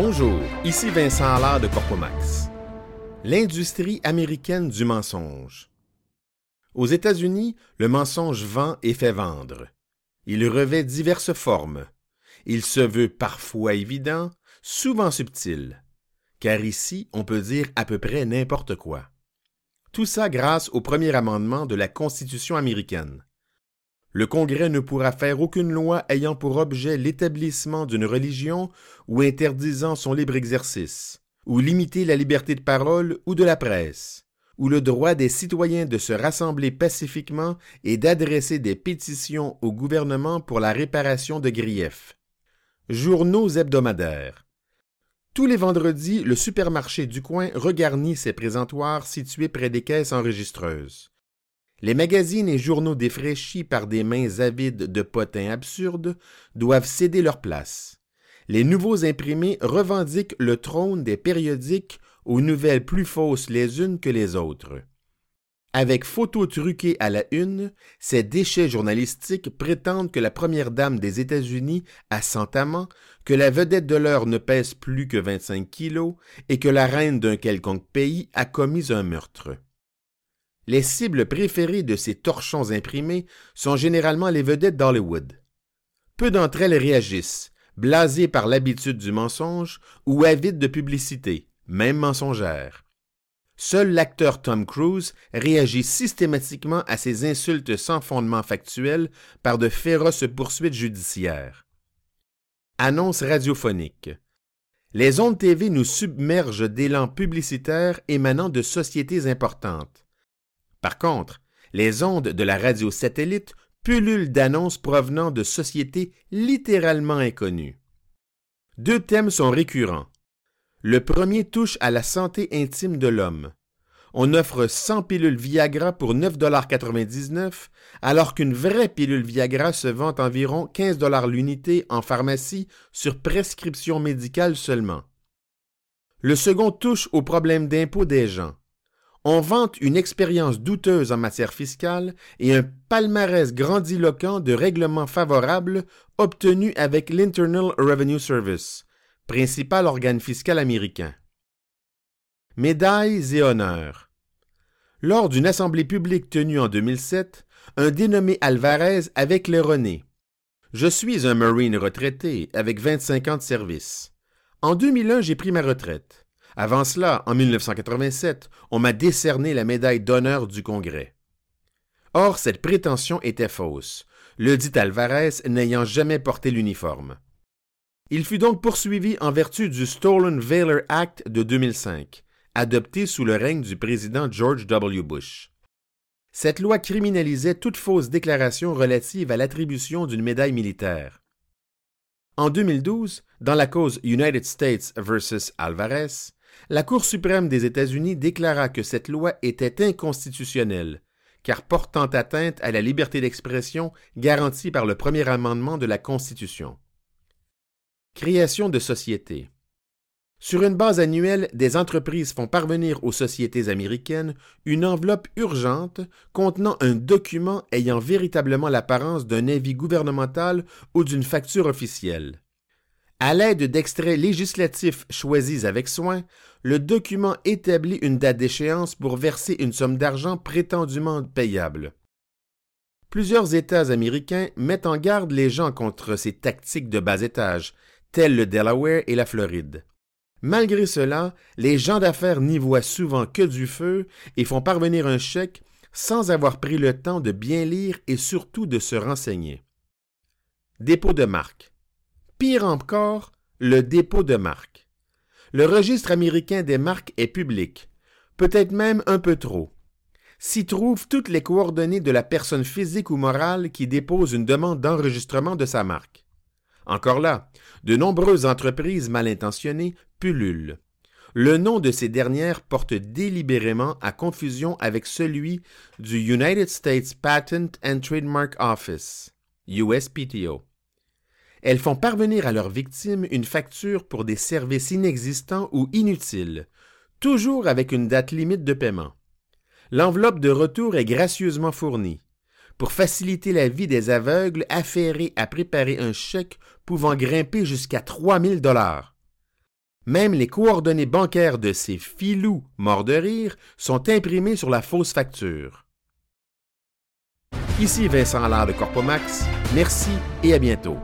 Bonjour, ici Vincent Allard de Corpomax. L'industrie américaine du mensonge. Aux États-Unis, le mensonge vend et fait vendre. Il revêt diverses formes. Il se veut parfois évident, souvent subtil. Car ici, on peut dire à peu près n'importe quoi. Tout ça grâce au premier amendement de la Constitution américaine. Le Congrès ne pourra faire aucune loi ayant pour objet l'établissement d'une religion ou interdisant son libre exercice, ou limiter la liberté de parole ou de la presse, ou le droit des citoyens de se rassembler pacifiquement et d'adresser des pétitions au gouvernement pour la réparation de griefs. Journaux hebdomadaires. Tous les vendredis, le supermarché du coin regarnit ses présentoirs situés près des caisses enregistreuses. Les magazines et journaux défraîchis par des mains avides de potins absurdes doivent céder leur place. Les nouveaux imprimés revendiquent le trône des périodiques aux nouvelles plus fausses les unes que les autres. Avec photos truquées à la une, ces déchets journalistiques prétendent que la première dame des États-Unis a cent amants, que la vedette de l'heure ne pèse plus que 25 kilos et que la reine d'un quelconque pays a commis un meurtre. Les cibles préférées de ces torchons imprimés sont généralement les vedettes d'Hollywood. Peu d'entre elles réagissent, blasées par l'habitude du mensonge ou avides de publicité, même mensongère. Seul l'acteur Tom Cruise réagit systématiquement à ces insultes sans fondement factuel par de féroces poursuites judiciaires. Annonce radiophonique. Les ondes TV nous submergent d'élan publicitaires émanant de sociétés importantes. Par contre, les ondes de la radio satellite pullulent d'annonces provenant de sociétés littéralement inconnues. Deux thèmes sont récurrents. Le premier touche à la santé intime de l'homme. On offre 100 pilules Viagra pour 9,99 alors qu'une vraie pilule Viagra se vend environ 15 l'unité en pharmacie sur prescription médicale seulement. Le second touche au problème d'impôt des gens on vante une expérience douteuse en matière fiscale et un palmarès grandiloquent de règlements favorables obtenus avec l'Internal Revenue Service, principal organe fiscal américain. Médailles et honneurs. Lors d'une assemblée publique tenue en 2007, un dénommé Alvarez avait claironné Je suis un Marine retraité avec 25 ans de service. En 2001, j'ai pris ma retraite. Avant cela, en 1987, on m'a décerné la médaille d'honneur du Congrès. Or, cette prétention était fausse, le dit Alvarez n'ayant jamais porté l'uniforme. Il fut donc poursuivi en vertu du Stolen Valor Act de 2005, adopté sous le règne du président George W. Bush. Cette loi criminalisait toute fausse déclaration relative à l'attribution d'une médaille militaire. En 2012, dans la cause United States versus Alvarez, la Cour suprême des États-Unis déclara que cette loi était inconstitutionnelle, car portant atteinte à la liberté d'expression garantie par le premier amendement de la Constitution. Création de sociétés. Sur une base annuelle, des entreprises font parvenir aux sociétés américaines une enveloppe urgente contenant un document ayant véritablement l'apparence d'un avis gouvernemental ou d'une facture officielle. À l'aide d'extraits législatifs choisis avec soin, le document établit une date d'échéance pour verser une somme d'argent prétendument payable. Plusieurs États américains mettent en garde les gens contre ces tactiques de bas étage, tels le Delaware et la Floride. Malgré cela, les gens d'affaires n'y voient souvent que du feu et font parvenir un chèque sans avoir pris le temps de bien lire et surtout de se renseigner. Dépôt de marque. Pire encore, le dépôt de marque. Le registre américain des marques est public, peut-être même un peu trop. S'y trouvent toutes les coordonnées de la personne physique ou morale qui dépose une demande d'enregistrement de sa marque. Encore là, de nombreuses entreprises mal intentionnées pullulent. Le nom de ces dernières porte délibérément à confusion avec celui du United States Patent and Trademark Office, USPTO. Elles font parvenir à leurs victimes une facture pour des services inexistants ou inutiles, toujours avec une date limite de paiement. L'enveloppe de retour est gracieusement fournie. Pour faciliter la vie des aveugles affairés à préparer un chèque pouvant grimper jusqu'à 3000 dollars. Même les coordonnées bancaires de ces filous morts de rire sont imprimées sur la fausse facture. Ici Vincent Allard de Corpomax. Merci et à bientôt.